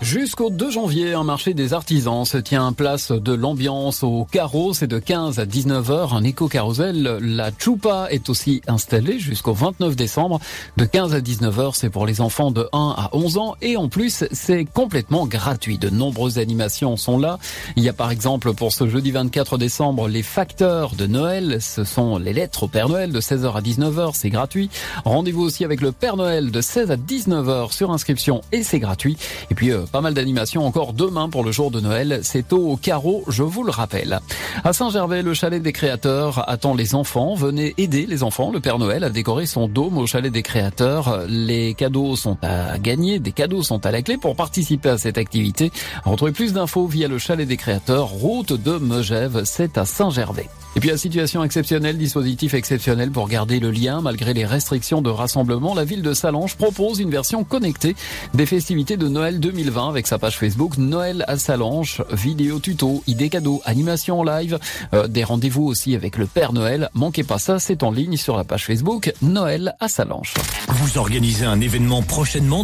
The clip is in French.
Jusqu'au 2 janvier, un marché des artisans se tient place de l'ambiance au carreau. C'est de 15 à 19h. Un éco-carrousel, la Chupa, est aussi installé jusqu'au 29 décembre. De 15 à 19h, c'est pour les enfants de 1 à 11 ans. Et en plus, c'est complètement gratuit. De nombreuses animations sont là. Il y a par exemple pour ce jeudi 24 décembre les facteurs de Noël. Ce sont les lettres au Père Noël de 16h à 19h. C'est gratuit. Rendez-vous aussi avec le Père Noël de 16 à 19h sur inscription et c'est gratuit. Et puis, pas mal d'animations encore demain pour le jour de Noël. C'est au carreau, je vous le rappelle. À Saint-Gervais, le chalet des créateurs attend les enfants. Venez aider les enfants. Le Père Noël a décoré son dôme au chalet des créateurs. Les cadeaux sont à gagner. Des cadeaux sont à la clé pour participer à cette activité. Retrouvez plus d'infos via le chalet des créateurs, route de Megève. C'est à Saint-Gervais. Et puis à situation exceptionnelle, dispositif exceptionnel pour garder le lien malgré les restrictions de rassemblement, la ville de Salange propose une version connectée des festivités de Noël 2020 avec sa page Facebook Noël à Salange, vidéo tuto, idées cadeaux, animation en live, euh, des rendez-vous aussi avec le Père Noël. Manquez pas ça, c'est en ligne sur la page Facebook Noël à Salange. Vous organisez un événement prochainement